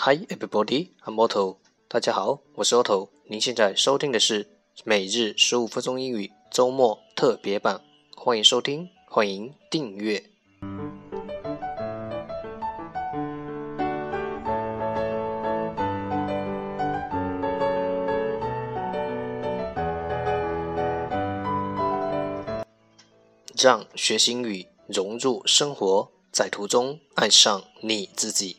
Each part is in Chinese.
Hi everybody, I'm Otto。大家好，我是 Otto。您现在收听的是每日十五分钟英语周末特别版，欢迎收听，欢迎订阅。让学习英语融入生活，在途中爱上你自己。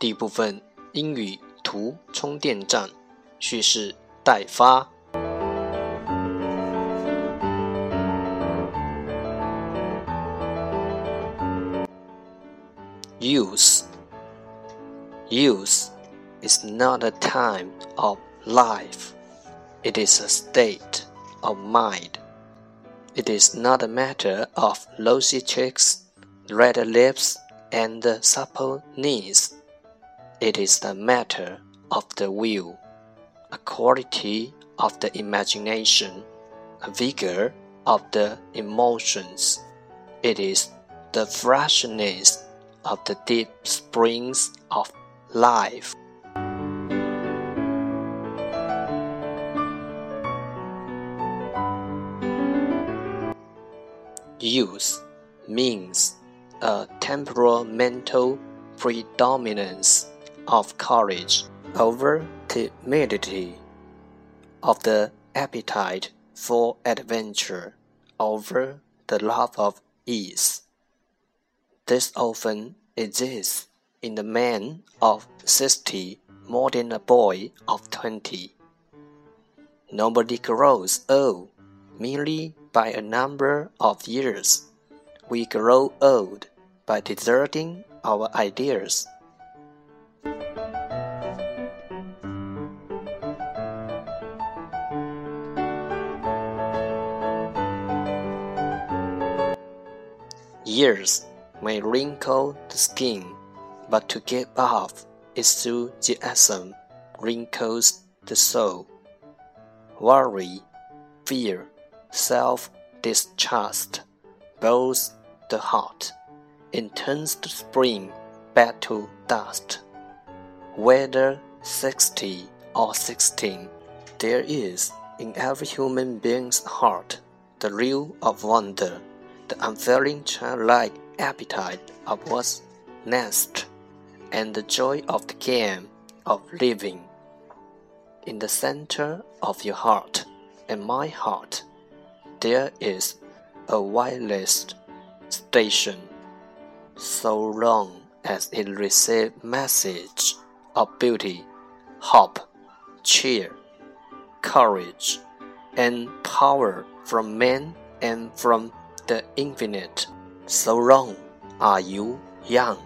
第一部分英语图充电站叙事待发。Youth. Youth is not a time of life. It is a state of mind. It is not a matter of rosy cheeks, red lips, and supple knees. It is the matter of the will, a quality of the imagination, a vigor of the emotions. It is the freshness of the deep springs of life. Youth means a temperamental predominance of courage over timidity, of the appetite for adventure over the love of ease. This often exists in the man of sixty more than a boy of twenty. Nobody grows old merely by a number of years. We grow old by deserting our ideas. Years may wrinkle the skin, but to get off enthusiasm wrinkles the soul. Worry, fear, self distrust boils the heart and turns the spring back to dust. Whether sixty or sixteen, there is in every human being's heart the real of wonder, the unfailing childlike appetite of what's next, and the joy of the game of living. In the center of your heart and my heart, there is a wireless station. So long as it receives message of beauty, hope, cheer, courage, and power from men and from the infinite. So long are you young?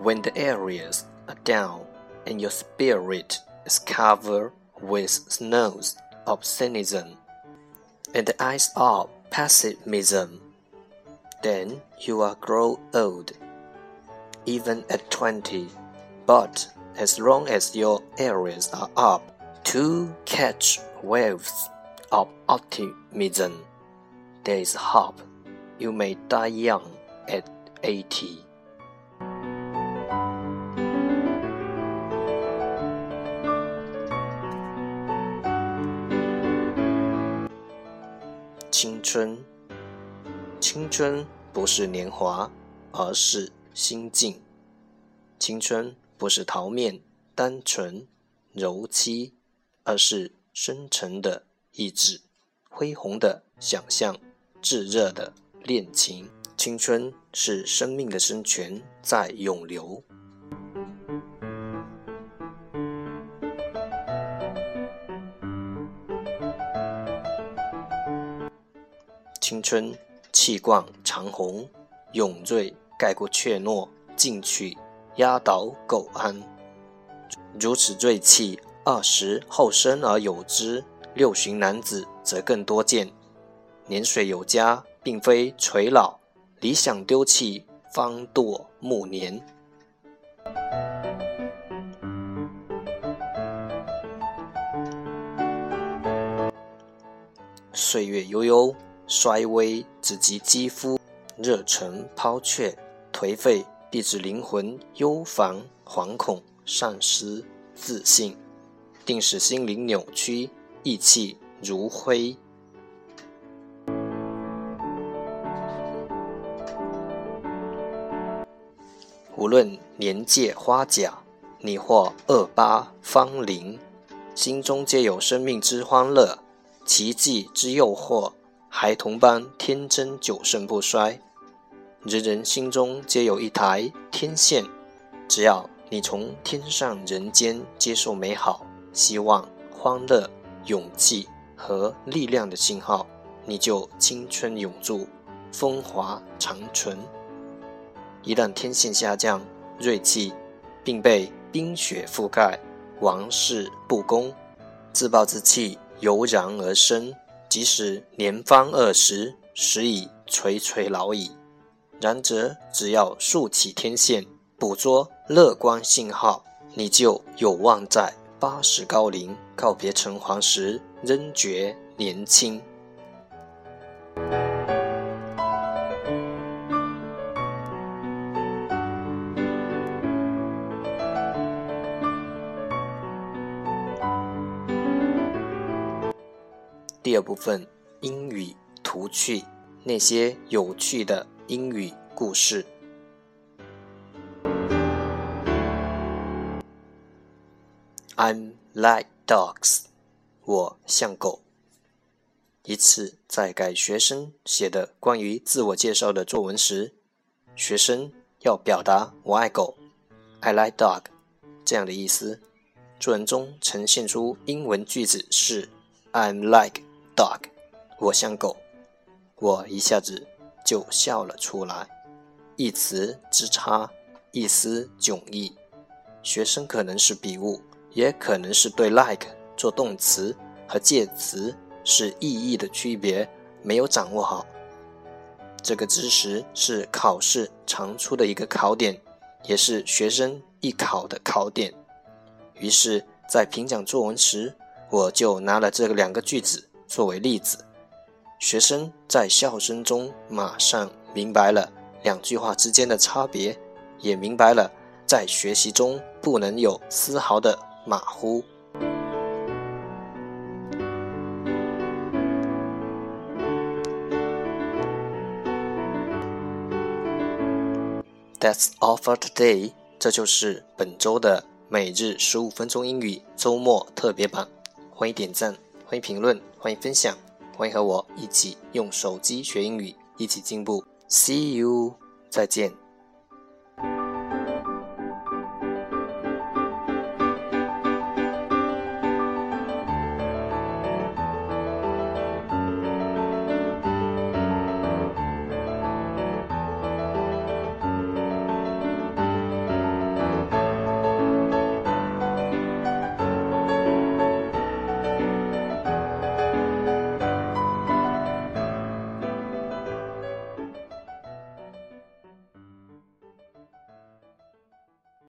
When the areas are down and your spirit is covered with snows of cynicism and the eyes of pessimism, then you are grow old even at 20. But as long as your areas are up to catch waves of optimism, there is hope. You may die young at 80. 青春，青春不是年华，而是 心境，青春不是桃面单纯柔妻，而是深沉的意志。恢宏的想象，炙热的恋情。青春是生命的生泉在涌流。青春气贯长虹，永锐盖过怯懦，进取压倒苟安。如此锐气，二十后生而有之，六旬男子则更多见。年岁有加，并非垂老，理想丢弃，方堕暮年。岁月悠悠，衰微只及肌肤；热忱抛却，颓废必致灵魂忧烦、惶恐。丧失自信，定使心灵扭曲，意气如灰。无论年届花甲，你或二八芳龄，心中皆有生命之欢乐，奇迹之诱惑，孩童般天真久盛不衰。人人心中皆有一台天线，只要。你从天上人间接受美好、希望、欢乐、勇气和力量的信号，你就青春永驻，风华长存。一旦天线下降，锐气并被冰雪覆盖，王室不公，自暴自弃油然而生。即使年方二十，实已垂垂老矣。然则，只要竖起天线。捕捉乐观信号，你就有望在八十高龄告别城隍时仍觉年轻。第二部分英语图趣，那些有趣的英语故事。I'm like dogs，我像狗。一次在改学生写的关于自我介绍的作文时，学生要表达“我爱狗 ”，I like dog 这样的意思。作文中呈现出英文句子是 I'm like dog，我像狗。我一下子就笑了出来，一词之差，一丝迥异。学生可能是笔误。也可能是对 like 做动词和介词是意义的区别没有掌握好。这个知识是考试常出的一个考点，也是学生艺考的考点。于是，在评讲作文时，我就拿了这两个句子作为例子。学生在笑声中马上明白了两句话之间的差别，也明白了在学习中不能有丝毫的。马虎。That's all for today。这就是本周的每日十五分钟英语周末特别版。欢迎点赞，欢迎评论，欢迎分享，欢迎和我一起用手机学英语，一起进步。See you，再见。